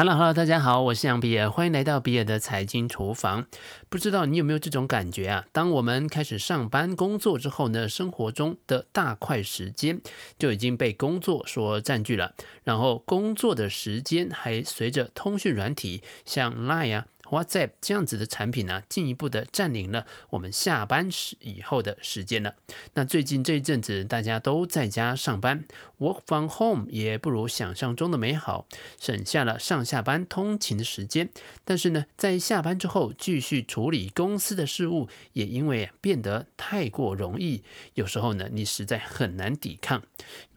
Hello，Hello，大家好，我是杨比尔，欢迎来到比尔的财经厨房。不知道你有没有这种感觉啊？当我们开始上班工作之后呢，生活中的大块时间就已经被工作所占据了，然后工作的时间还随着通讯软体像 Line 啊。WhatsApp 这样子的产品呢、进一步的占领了我们下班时以后的时间了。那最近这一阵子，大家都在家上班，Work from home 也不如想象中的美好，省下了上下班通勤的时间。但是呢，在下班之后继续处理公司的事务，也因为变得太过容易，有时候呢，你实在很难抵抗。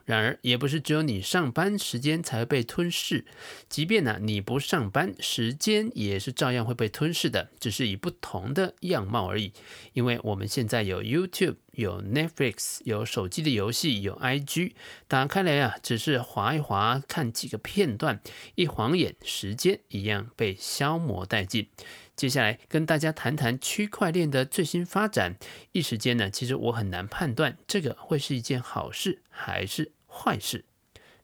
然而，也不是只有你上班时间才会被吞噬，即便呢你不上班，时间也是照样会被吞噬的，只是以不同的样貌而已。因为我们现在有 YouTube，有 Netflix，有手机的游戏，有 IG，打开来啊，只是滑一滑，看几个片段，一晃眼，时间一样被消磨殆尽。接下来跟大家谈谈区块链的最新发展。一时间呢，其实我很难判断这个会是一件好事还是坏事。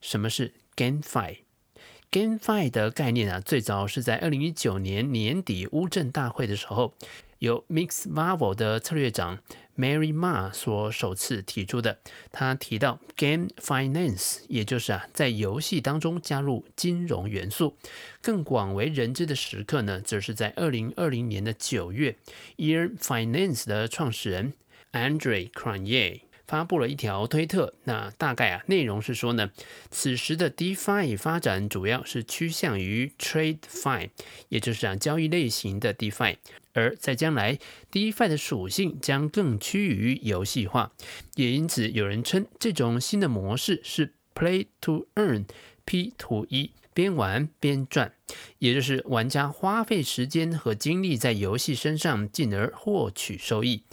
什么是 GameFi？GameFi 的概念啊，最早是在二零一九年年底乌镇大会的时候。由 Mix Marvel 的策略长 Mary Ma 所首次提出的，他提到 Game Finance，也就是啊，在游戏当中加入金融元素。更广为人知的时刻呢，则是在二零二零年的九月，Ear Finance 的创始人 Andre Cronje 发布了一条推特，那大概啊内容是说呢，此时的 DeFi 发展主要是趋向于 TradeFi，也就是啊交易类型的 DeFi，而在将来 DeFi 的属性将更趋于游戏化，也因此有人称这种新的模式是 Play to Earn，P to E，边玩边赚，也就是玩家花费时间和精力在游戏身上，进而获取收益。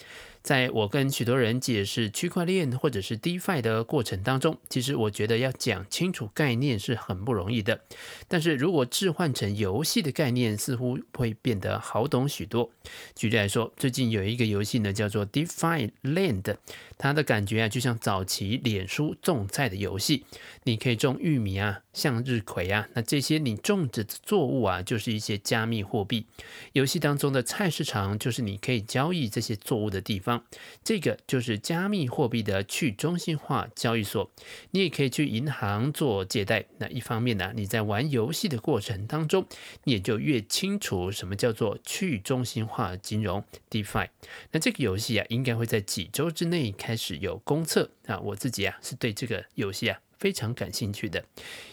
在我跟许多人解释区块链或者是 DeFi 的过程当中，其实我觉得要讲清楚概念是很不容易的。但是如果置换成游戏的概念，似乎会变得好懂许多。举例来说，最近有一个游戏呢，叫做 DeFi Land，它的感觉啊，就像早期脸书种菜的游戏。你可以种玉米啊、向日葵啊，那这些你种植的作物啊，就是一些加密货币。游戏当中的菜市场，就是你可以交易这些作物的地方。这个就是加密货币的去中心化交易所，你也可以去银行做借贷。那一方面呢，你在玩游戏的过程当中，你也就越清楚什么叫做去中心化金融 （DeFi）。那这个游戏啊，应该会在几周之内开始有公测啊。我自己啊，是对这个游戏啊。非常感兴趣的，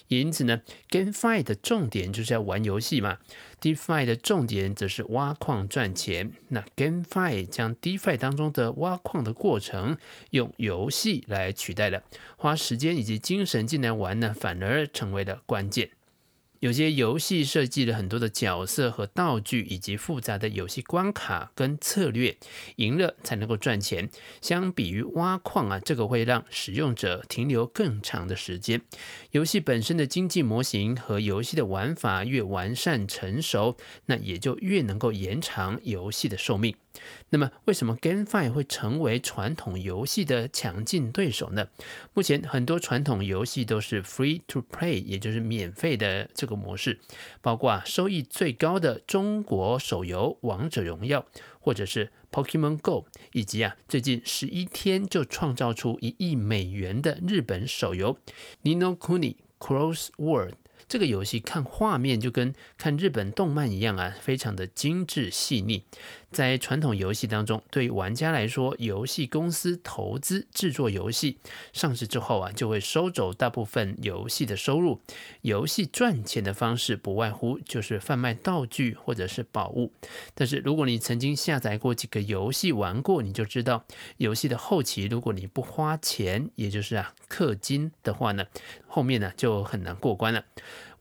因此呢，GameFi 的重点就是要玩游戏嘛，DeFi 的重点则是挖矿赚钱。那 GameFi 将 DeFi 当中的挖矿的过程用游戏来取代了，花时间以及精神进来玩呢，反而成为了关键。有些游戏设计了很多的角色和道具，以及复杂的游戏关卡跟策略，赢了才能够赚钱。相比于挖矿啊，这个会让使用者停留更长的时间。游戏本身的经济模型和游戏的玩法越完善成熟，那也就越能够延长游戏的寿命。那么，为什么 GameFi 会成为传统游戏的强劲对手呢？目前很多传统游戏都是 Free to Play，也就是免费的这个模式，包括啊收益最高的中国手游《王者荣耀》，或者是 Pokemon Go，以及啊最近十一天就创造出一亿美元的日本手游 Ni no Kuni Cross World。这个游戏看画面就跟看日本动漫一样啊，非常的精致细腻。在传统游戏当中，对于玩家来说，游戏公司投资制作游戏上市之后啊，就会收走大部分游戏的收入。游戏赚钱的方式不外乎就是贩卖道具或者是宝物。但是如果你曾经下载过几个游戏玩过，你就知道，游戏的后期如果你不花钱，也就是啊氪金的话呢，后面呢就很难过关了。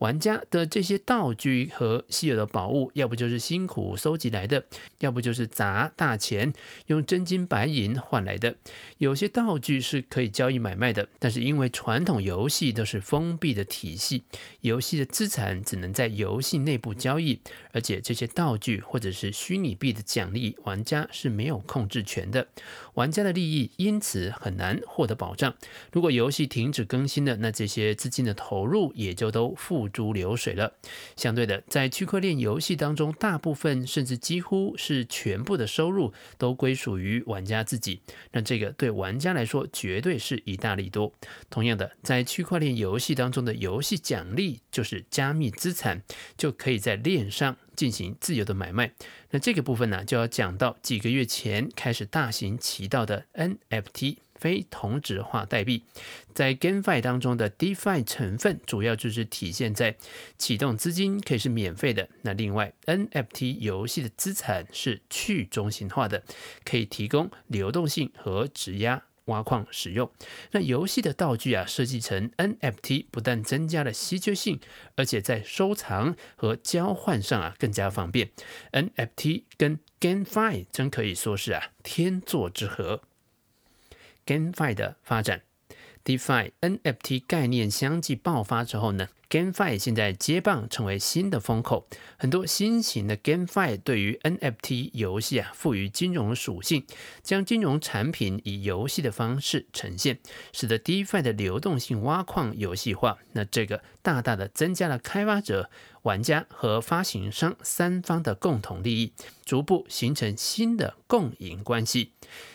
玩家的这些道具和稀有的宝物，要不就是辛苦收集来的，要不就是砸大钱用真金白银换来的。有些道具是可以交易买卖的，但是因为传统游戏都是封闭的体系，游戏的资产只能在游戏内部交易，而且这些道具或者是虚拟币的奖励，玩家是没有控制权的。玩家的利益因此很难获得保障。如果游戏停止更新了，那这些资金的投入也就都付珠流水了。相对的，在区块链游戏当中，大部分甚至几乎是全部的收入都归属于玩家自己。那这个对玩家来说，绝对是一大利多。同样的，在区块链游戏当中的游戏奖励就是加密资产，就可以在链上进行自由的买卖。那这个部分呢，就要讲到几个月前开始大行其道的 NFT。非同质化代币在 GameFi 当中的 DeFi 成分，主要就是体现在启动资金可以是免费的。那另外，NFT 游戏的资产是去中心化的，可以提供流动性和质押挖矿使用。那游戏的道具啊，设计成 NFT，不但增加了稀缺性，而且在收藏和交换上啊更加方便。NFT 跟 GameFi 真可以说是啊天作之合。GameFi 的发展，DeFi、NFT 概念相继爆发之后呢，GameFi 现在接棒成为新的风口。很多新型的 GameFi 对于 NFT 游戏啊赋予金融属性，将金融产品以游戏的方式呈现，使得 DeFi 的流动性挖矿游戏化。那这个大大的增加了开发者、玩家和发行商三方的共同利益，逐步形成新的共赢关系。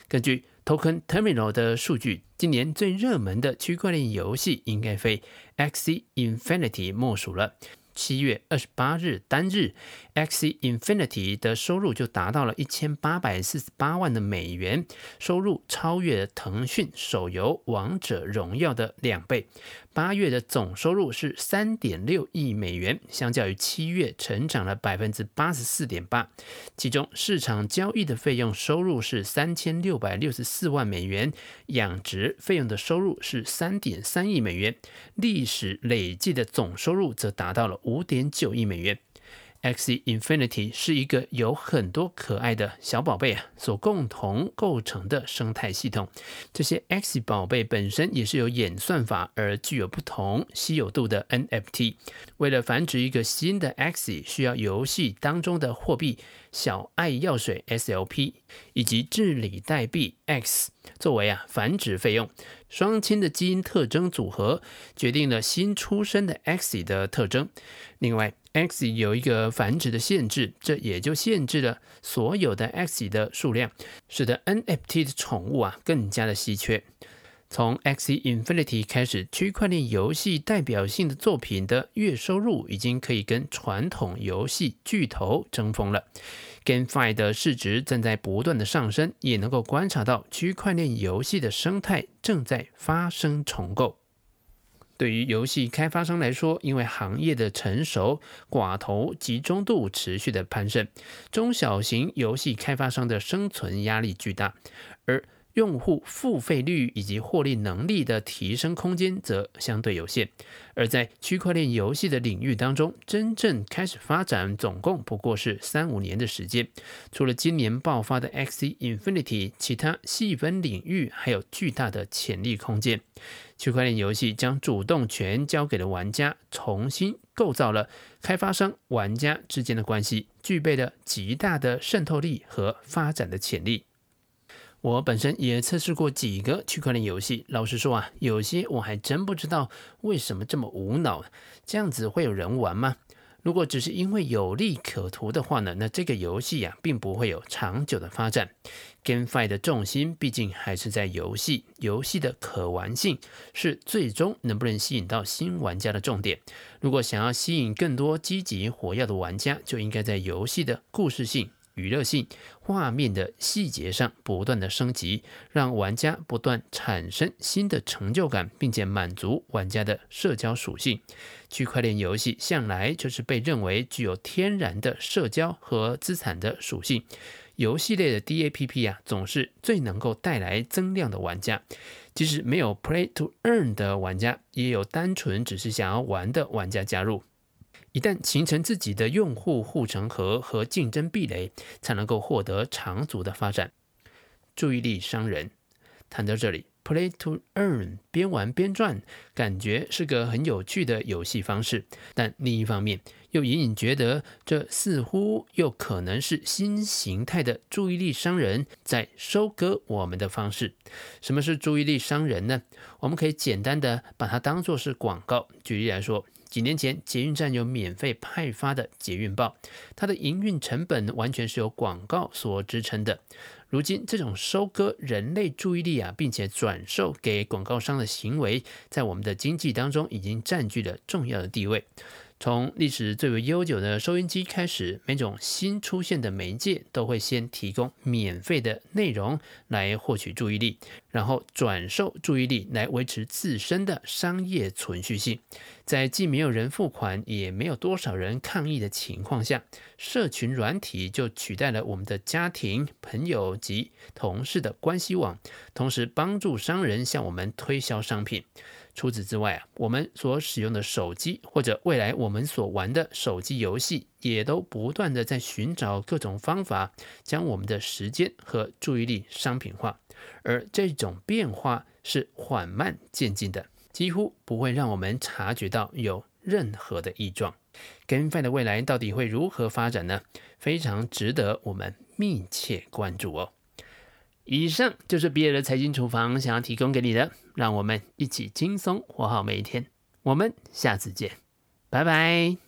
根据 Token Terminal 的数据，今年最热门的区块链游戏应该非 Axie Infinity 莫属了。七月二十八日单日，Axie Infinity 的收入就达到了一千八百四十八万的美元，收入超越腾讯手游《王者荣耀》的两倍。八月的总收入是三点六亿美元，相较于七月成长了百分之八十四点八。其中市场交易的费用收入是三千六百六十四万美元，养殖费用的收入是三点三亿美元，历史累计的总收入则达到了五点九亿美元。X Infinity 是一个由很多可爱的小宝贝啊所共同构成的生态系统。这些 X 宝贝本身也是由演算法而具有不同稀有度的 NFT。为了繁殖一个新的 X，需要游戏当中的货币小爱药水 SLP 以及治理代币 X 作为啊繁殖费用。双亲的基因特征组合决定了新出生的 X 的特征。另外 X 有一个繁殖的限制，这也就限制了所有的 X 的数量，使得 NFT 的宠物啊更加的稀缺。从 x Infinity 开始，区块链游戏代表性的作品的月收入已经可以跟传统游戏巨头争锋了。GameFi 的市值正在不断的上升，也能够观察到区块链游戏的生态正在发生重构。对于游戏开发商来说，因为行业的成熟，寡头集中度持续的攀升，中小型游戏开发商的生存压力巨大，而用户付费率以及获利能力的提升空间则相对有限。而在区块链游戏的领域当中，真正开始发展，总共不过是三五年的时间。除了今年爆发的 Xe Infinity，其他细分领域还有巨大的潜力空间。区块链游戏将主动权交给了玩家，重新构造了开发商、玩家之间的关系，具备了极大的渗透力和发展的潜力。我本身也测试过几个区块链游戏，老实说啊，有些我还真不知道为什么这么无脑，这样子会有人玩吗？如果只是因为有利可图的话呢，那这个游戏呀，并不会有长久的发展。GameFi 的重心毕竟还是在游戏，游戏的可玩性是最终能不能吸引到新玩家的重点。如果想要吸引更多积极活跃的玩家，就应该在游戏的故事性。娱乐性、画面的细节上不断的升级，让玩家不断产生新的成就感，并且满足玩家的社交属性。区块链游戏向来就是被认为具有天然的社交和资产的属性。游戏类的 DAPP 啊，总是最能够带来增量的玩家。即使没有 Play to Earn 的玩家，也有单纯只是想要玩的玩家加入。一旦形成自己的用户护城河和竞争壁垒，才能够获得长足的发展。注意力商人谈到这里，Play to Earn，边玩边赚，感觉是个很有趣的游戏方式。但另一方面，又隐隐觉得这似乎又可能是新形态的注意力商人在收割我们的方式。什么是注意力商人呢？我们可以简单的把它当作是广告。举例来说。几年前捷运站有免费派发的捷运报，它的营运成本完全是由广告所支撑的。如今，这种收割人类注意力啊，并且转售给广告商的行为，在我们的经济当中已经占据了重要的地位。从历史最为悠久的收音机开始，每种新出现的媒介都会先提供免费的内容来获取注意力，然后转售注意力来维持自身的商业存续性。在既没有人付款，也没有多少人抗议的情况下，社群软体就取代了我们的家庭、朋友及同事的关系网，同时帮助商人向我们推销商品。除此之外啊，我们所使用的手机，或者未来我们所玩的手机游戏，也都不断的在寻找各种方法，将我们的时间和注意力商品化。而这种变化是缓慢渐进的，几乎不会让我们察觉到有任何的异状。GameFi 的未来到底会如何发展呢？非常值得我们密切关注哦。以上就是比尔的财经厨房想要提供给你的，让我们一起轻松活好每一天。我们下次见，拜拜。